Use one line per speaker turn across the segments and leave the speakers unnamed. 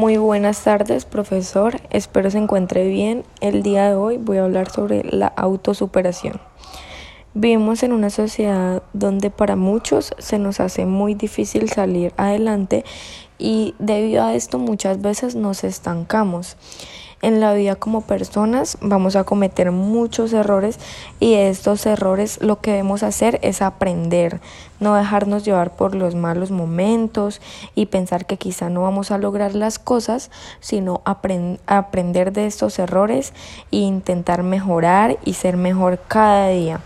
Muy buenas tardes, profesor. Espero se encuentre bien. El día de hoy voy a hablar sobre la autosuperación. Vivimos en una sociedad donde para muchos se nos hace muy difícil salir adelante y debido a esto muchas veces nos estancamos. En la vida como personas vamos a cometer muchos errores y de estos errores lo que debemos hacer es aprender, no dejarnos llevar por los malos momentos y pensar que quizá no vamos a lograr las cosas, sino aprender de estos errores e intentar mejorar y ser mejor cada día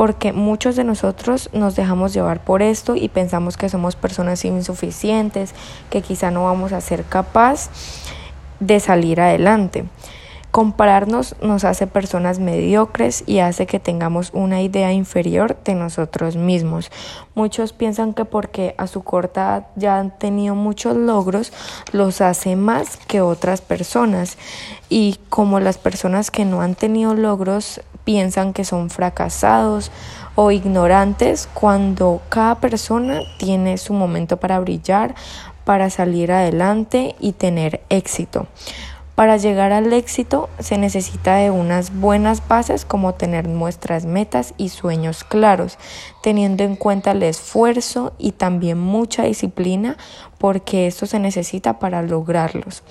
porque muchos de nosotros nos dejamos llevar por esto y pensamos que somos personas insuficientes, que quizá no vamos a ser capaz de salir adelante. Compararnos nos hace personas mediocres y hace que tengamos una idea inferior de nosotros mismos. Muchos piensan que porque a su corta edad ya han tenido muchos logros, los hace más que otras personas. Y como las personas que no han tenido logros piensan que son fracasados o ignorantes, cuando cada persona tiene su momento para brillar, para salir adelante y tener éxito. Para llegar al éxito se necesita de unas buenas bases como tener nuestras metas y sueños claros, teniendo en cuenta el esfuerzo y también mucha disciplina porque esto se necesita para lograrlos.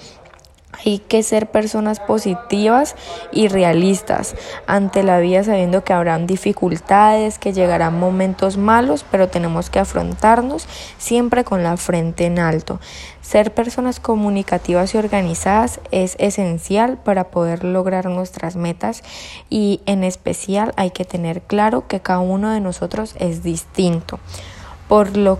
Hay que ser personas positivas y realistas ante la vida sabiendo que habrán dificultades, que llegarán momentos malos, pero tenemos que afrontarnos siempre con la frente en alto. Ser personas comunicativas y organizadas es esencial para poder lograr nuestras metas y en especial hay que tener claro que cada uno de nosotros es distinto, por lo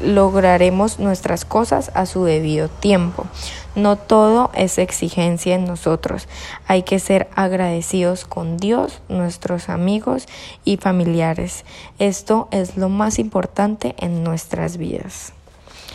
lograremos nuestras cosas a su debido tiempo. No todo es exigencia en nosotros. Hay que ser agradecidos con Dios, nuestros amigos y familiares. Esto es lo más importante en nuestras vidas.